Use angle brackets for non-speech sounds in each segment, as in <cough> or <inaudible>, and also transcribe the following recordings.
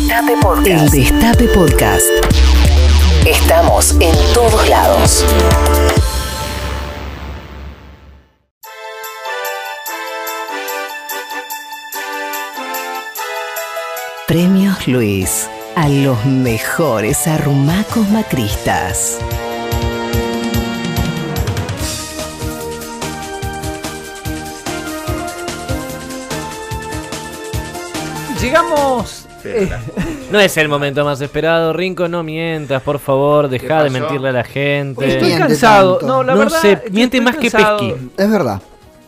Destape Podcast. El Destape Podcast. Estamos en todos lados. Premios Luis a los mejores arrumacos macristas. Llegamos. Eh, No es el momento más esperado, Rinco, no mientas, por favor, deja de mentirle a la gente. estoy cansado. tanto. No, la No verdad. sé, miente más que. Pesqui. Es verdad.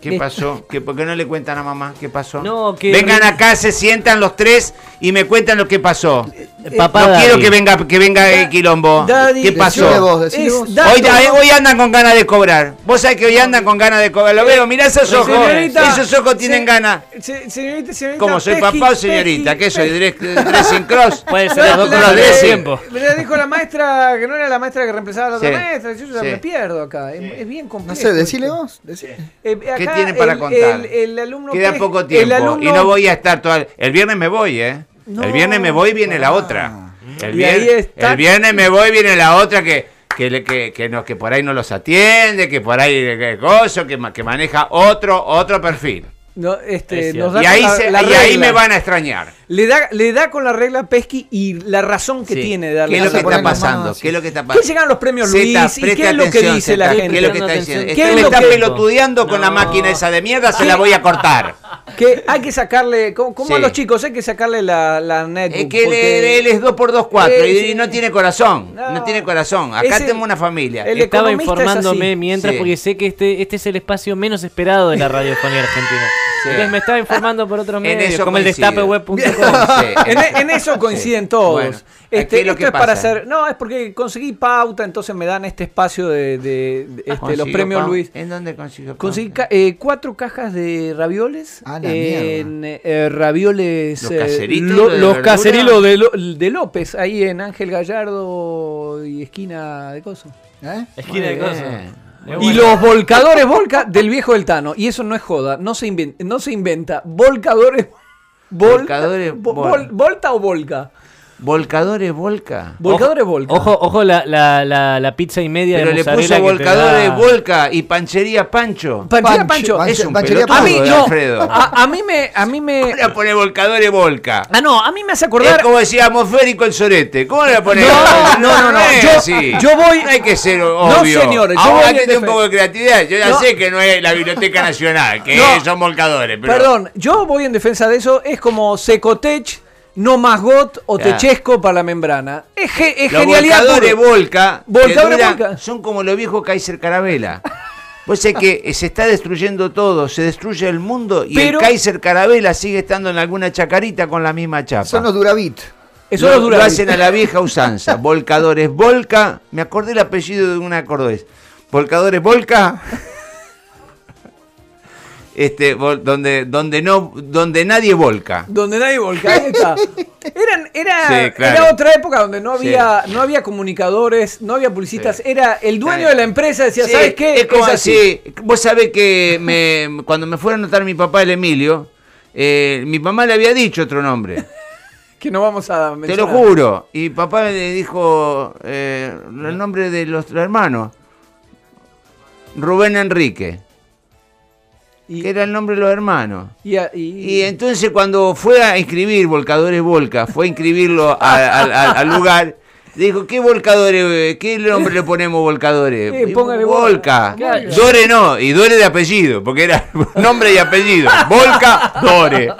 ¿Qué pasó? ¿Qué, ¿Por qué no le cuentan a mamá? ¿Qué pasó? No, que Vengan acá, se sientan los tres y me cuentan lo que pasó. Papá no Daddy. quiero que venga, que venga eh, Quilombo. Daddy, ¿Qué pasó? vos, Hoy, hoy andan con ganas de cobrar. Vos sabés que hoy andan con ganas de cobrar. Lo veo, mirá esos ojos. Señorita, esos ojos tienen se- ganas. se- señorita, señorita. ¿Cómo soy Pesqui, papá o señorita? Pesqui, ¿Qué soy? ¿Dressing cross? <laughs> Puede ser las dos mismo sí. tiempo. Me dijo la maestra que no era la maestra que reemplazaba a la otra Sí, maestra. Yo ya sí. me pierdo acá. Es, es bien complejo. No sé, decile vos. decile. Eh, ¿Qué acá tienen para el- contar? El, el alumno Queda poco tiempo alumno- y no voy a estar toda... El viernes me voy, ¿eh? No, el viernes me voy, viene la otra. El Y está- el viernes me voy, viene la otra que... Que, que, que, no, que por ahí no los atiende, que por ahí que, gozo, que, que maneja otro otro perfil. No, este, Es nos da Y ahí, la- se- la y ahí me van a extrañar. Le da, le da con la regla Pesqui y la razón que Sí. tiene de darle ¿Qué es lo a que está pasando? ¿Qué es lo que está ¿Qué pasando? llegan los premios Zeta, Luis? ¿Y qué es lo que dice Zeta, la ¿Qué gente? es lo que está diciendo? ¿Qué que es me lo está que- pelotudeando con la No. máquina esa de mierda, se la voy a cortar. Que hay que sacarle, como, como a Sí. los chicos, hay que sacarle la, la netbook. Es que él, porque él es 2 por 2 4 Eh, y, sí. y no tiene corazón. No, No. tiene corazón. Acá Ese- tenemos una familia. el Estaba informándome mientras Sí. porque sé que este, este es el espacio menos esperado de la <laughs> radiofonía argentina. Sí. Entonces me estaba informando por otros En medios, eso como el coincido. destapeweb.com. <laughs> Sí, En, en eso coinciden Sí. todos. Bueno, este, ¿qué es lo esto que es para pasa? hacer. No, es porque conseguí pauta, entonces me dan este espacio de, de- de, este, los ¿Consigo premios pauta? Luis. ¿En dónde consigo? Conseguí pauta? ca- eh, cuatro cajas de ravioles. Ah, la en eh, ravioles. ¿Los eh, caseritos lo- de los caserilos de, Lo- de López, ahí en Ángel Gallardo y esquina de Coso. ¿Eh? Esquina de Muy Y los volcadores Volca del viejo del Tano. Y eso no es joda, no se inventa. No se inventa. Volcadores. Volta, Volcadores vo- Vol- vol- ¿Volta o Volca? Volcadores Volca. Volcadores Volca. Ojo, ojo la, la, la, la pizza y media Pero de le puso volcadores da- Volca y panchería Pancho. Panchería Pancho, Pancho. Es un Panchería pelotudo A mí, no. Alfredo. A, a mí me. A mí me. ¿Cómo le pone volcadores Volca? Ah, no, a mí me hace Es acordar. como decía atmosférico el sorete. ¿Cómo le poner? No, no, no, no. es Yo- voy- No hay que ser No, obvio. señores, yo Ahora tiene un poco de creatividad. Yo ya No. sé que no es la Biblioteca Nacional, que No. son volcadores. Pero Perdón, yo voy en defensa de eso. Es como Secotech, no más GOT o Ya. Techesco para la membrana. Es, ge- es Los genialidad. volcadores puro. Volca, Volcadores Volca. son como los viejos Kaiser Carabela. Pues es que se está destruyendo todo, se destruye el mundo y Pero- el Kaiser Carabela sigue estando en alguna chacarita con la misma chapa. Son los Duravit. Eso lo, no dura. lo hacen a la vieja usanza. <laughs> Volcadores Volca. Me acordé el apellido de una cordobés. Volcadores Volca. Este, donde, donde no, donde nadie volca. Donde nadie volca, ahí está. <laughs> Eran, era, Sí, claro. era otra época donde no había, no había comunicadores, no había publicistas. Sí. Era el dueño Claro. de la empresa decía, ¿sabes qué? Es como Es así. Vos sabés que me, cuando me fue a anotar mi papá el Emilio, eh, mi mamá le había dicho otro nombre. <laughs> Que no vamos a Te mencionar. lo juro. Y papá le dijo eh, el nombre de los hermanos. Rubén Enrique. Y, Que era el nombre de los hermanos. y a- y- Y entonces cuando fue a inscribir Volcadores Volca, fue a inscribirlo a- al- lugar, dijo, ¿qué volcadores, qué nombre le ponemos volcadores? Y, póngale Volca. Volca. Dore no, y Dore de apellido, porque era <laughs> nombre y apellido. Volca, Dore.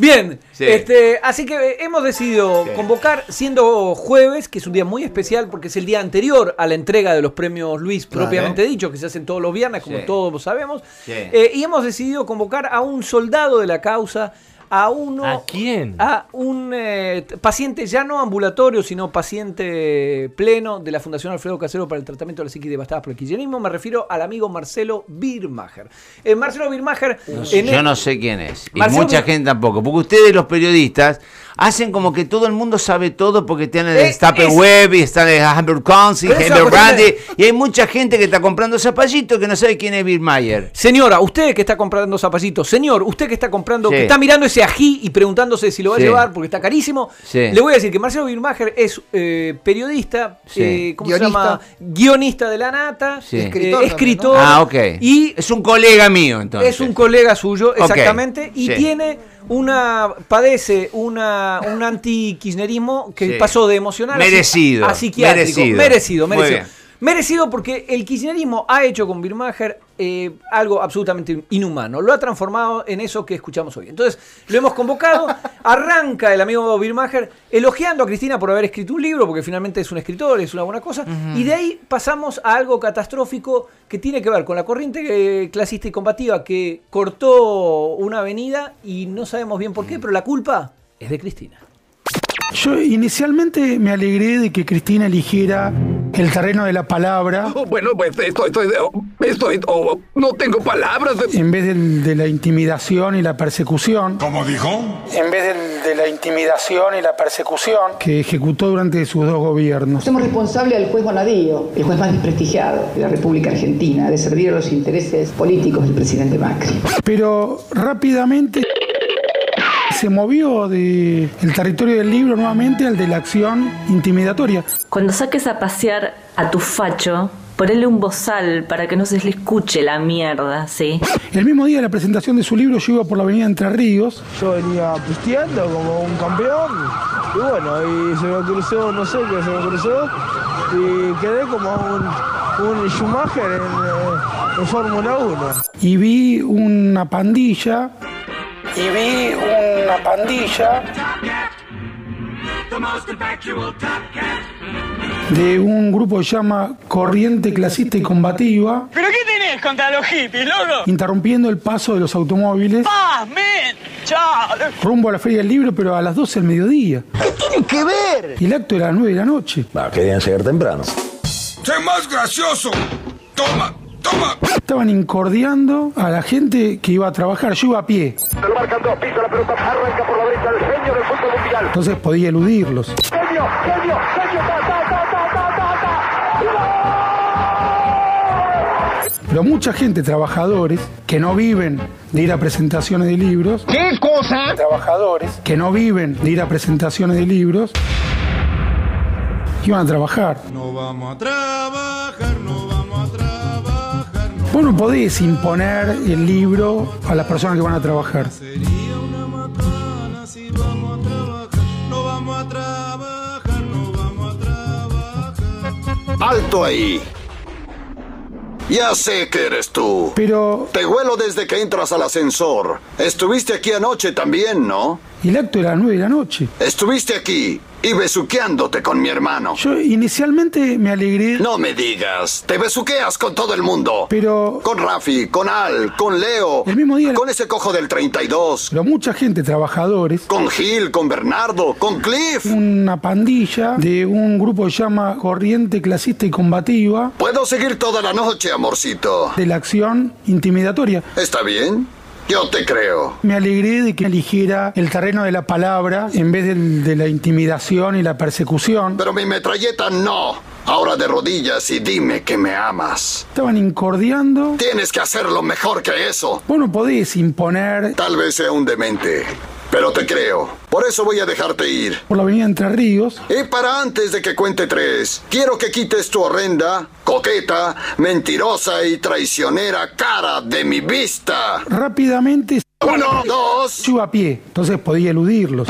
Bien, Sí. este, así que eh, hemos decidido Sí. convocar, siendo jueves, que es un día muy especial porque es el día anterior a la entrega de los premios Luis Claro. propiamente dicho, que se hacen todos los viernes, como Sí. todos sabemos. Eh, y hemos decidido convocar a un soldado de la causa, a uno... ¿A quién? A un eh, paciente ya no ambulatorio, sino paciente pleno de la Fundación Alfredo Casero para el tratamiento de la psiquis devastadas por el kirchnerismo. Me refiero al amigo Marcelo Birmacher. Eh, Marcelo Birmacher... Yo el- no sé quién es. Y mucha gente tampoco. Porque ustedes, los periodistas, hacen como que todo el mundo sabe todo porque tienen el Eh, Destape es- Web y están el Hamburg Council, Hamburg Brandy, y hay mucha gente que está comprando zapallitos que no sabe quién es Bill Mayer. Señora, usted que está comprando zapallitos, señor, usted que está comprando, Sí. que está mirando ese ají y preguntándose si lo va Sí. a llevar porque está carísimo, Sí. le voy a decir que Marcelo Birmacher es eh, periodista, Sí. eh, ¿cómo Guionista. se llama? Guionista de la nata, Sí. eh, Escritor escritor, Ah, ok. y es un colega mío, entonces. es un colega suyo, exactamente, y sí. tiene una, padece una, un anti-kirchnerismo que Sí. pasó de emocional a- Merecido, a, psiquiátrico. merecido. Merecido, merecido. Merecido porque el kirchnerismo ha hecho con Birmacher eh, algo absolutamente inhumano. Lo ha transformado en eso que escuchamos hoy. Entonces, lo hemos convocado. <laughs> Arranca el amigo Birmacher elogiando a Cristina por haber escrito un libro, porque finalmente es un escritor, es una buena cosa. Y de ahí pasamos a algo catastrófico que tiene que ver con la corriente eh, clasista y combativa que cortó una avenida y no sabemos bien por qué, pero la culpa es de Cristina. Yo inicialmente me alegré de que Cristina eligiera el terreno de la palabra Oh, bueno, pues estoy, estoy, estoy, oh, no tengo palabras. de- en vez del- de, la intimidación y la persecución. ¿Cómo dijo? En vez del- de la intimidación y la persecución que ejecutó durante sus dos gobiernos. Somos responsables del juez Bonadío, el juez más desprestigiado de la República Argentina, de servir a los intereses políticos del presidente Macri. Pero rápidamente se movió del territorio del libro nuevamente al de la acción intimidatoria. Cuando saques a pasear a tu facho, ponele un bozal para que no se le escuche la mierda, ¿sí? El mismo día de la presentación de su libro yo iba por la avenida Entre Ríos Yo venía pisteando como un campeón y bueno, y se me cruzó, no sé qué se me cruzó y quedé como un, un Schumacher en, eh, en Fórmula 1. y vi una pandilla y vi una pandilla de un grupo que se llama Corriente Clasista y Combativa ¿Pero qué tenés contra los hippies, loco? interrumpiendo el paso de los automóviles ¡Ah, men! ¡Chao! rumbo a la Feria del Libro pero a las 12 del mediodía tiene que ver? y el acto era a las 9 de la noche querían llegar temprano. ¡Sé más gracioso! ¡Toma! ¡Toma! Estaban incordiando a la gente que iba a trabajar yo iba a pie Lo marcan dos, pisa la pelota, arranca por la derecha el genio del fútbol mundial. entonces podía eludirlos Genio, genio, genio, ta, ta, ta, ta, ta, ta, ta. pero mucha gente trabajadores que no viven de ir a presentaciones de libros ¿Qué cosa? trabajadores que no viven de ir a presentaciones de libros iban a trabajar. No vamos a Vos no podés imponer el libro a las personas que van a trabajar. sería una macana si vamos a trabajar. No vamos a trabajar, no vamos a trabajar. Alto ahí. Ya sé que eres tú. Pero Te huelo desde que entras al ascensor. Estuviste aquí anoche también, ¿no? El acto era a las 9 de la noche. Estuviste aquí y besuqueándote con mi hermano. Yo inicialmente me alegré, No me digas, te besuqueas con todo el mundo. pero, Con Rafi, con Al, con Leo. El mismo día- Con ese cojo del 32. pero mucha gente trabajadores, Con Gil, con Bernardo, con Cliff. una pandilla de un grupo que llama Corriente Clasista y Combativa Puedo seguir toda la noche, amorcito. de la acción intimidatoria. ¿Está bien? Yo te creo. Me alegré de que eligiera el terreno de la palabra en vez de la intimidación y la persecución. Pero mi metralleta no. Ahora de rodillas y dime que me amas. Estaban incordiando. Tienes que hacerlo mejor que eso. Vos no podés imponer Tal vez sea un demente. Pero te creo. Por eso voy a dejarte ir. por la avenida Entre Ríos. Y para antes de que cuente tres, quiero que quites tu horrenda, coqueta, mentirosa y traicionera cara de mi vista. Rápidamente Uno, dos. yo a pie, entonces podía eludirlos.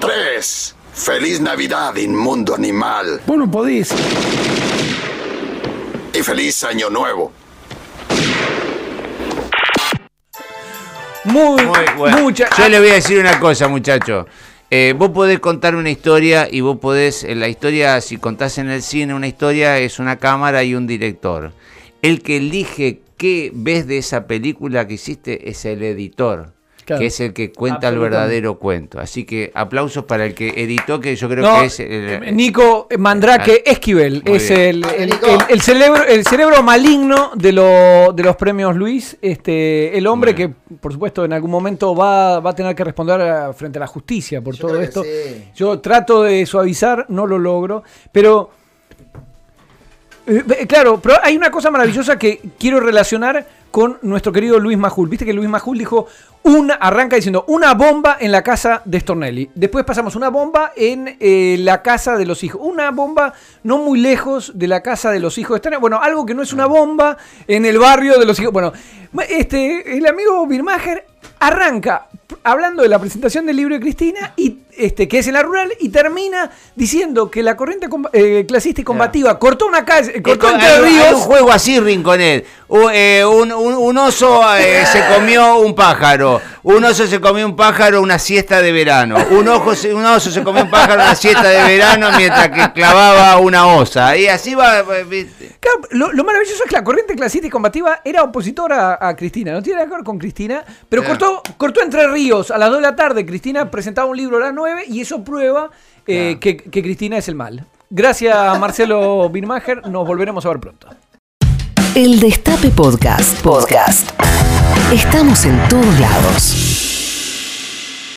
Tres. Feliz Navidad, inmundo animal. Vos no podés. Y feliz Año Nuevo. Muy, Muy bueno. mucha. Yo le voy a decir una cosa, muchacho. Eh, vos podés contar una historia y vos podés, en la historia, si contás en el cine una historia, es una cámara y un director. El que elige qué ves de esa película que hiciste es el editor. Claro. que es el que cuenta el verdadero cuento. Así que aplausos para el que editó, que yo creo No, que es... el- Nico Mandrake Ah, Esquivel es el, el, el- el cerebro, el cerebro maligno de, lo- de los premios Luis, este, el hombre que por supuesto en algún momento va, va a tener que responder a- frente a la justicia por todo esto. sí. Yo trato de suavizar, no lo logro, pero eh, eh, claro, pero hay una cosa maravillosa que quiero relacionar con nuestro querido Luis Majul. Viste que Luis Majul dijo, una, arranca diciendo, una bomba en la casa de Stornelli. Después pasamos una bomba en eh, la casa de los hijos. Una bomba no muy lejos de la casa de los hijos de Stornelli. Bueno, algo que no es una bomba en el barrio de los hijos. Bueno, este, el amigo Birmacher arranca hablando de la presentación del libro de Cristina y este que es en la rural y termina diciendo que la corriente eh, clasista y combativa cortó una calle, cortó entre hay, hay un ríos. juego así, Rinconet. U- eh, un, un- un oso eh, se comió un pájaro. Un oso se comió un pájaro una siesta de verano. Un, ojo se- un oso se comió un pájaro una siesta de verano mientras que clavaba una osa. Y así va. ¿viste? Claro, lo, lo maravilloso es que la corriente clasista y combativa era opositora a, a Cristina, no tiene nada que ver con Cristina, pero Claro. cortó, cortó Entre Ríos a las 2 de la tarde. Cristina presentaba un libro a las 9 y eso prueba eh, que, que Cristina es el mal. Gracias a Marcelo Birmacher, nos volveremos a ver pronto. El Destape Podcast. Podcast. Estamos en todos lados.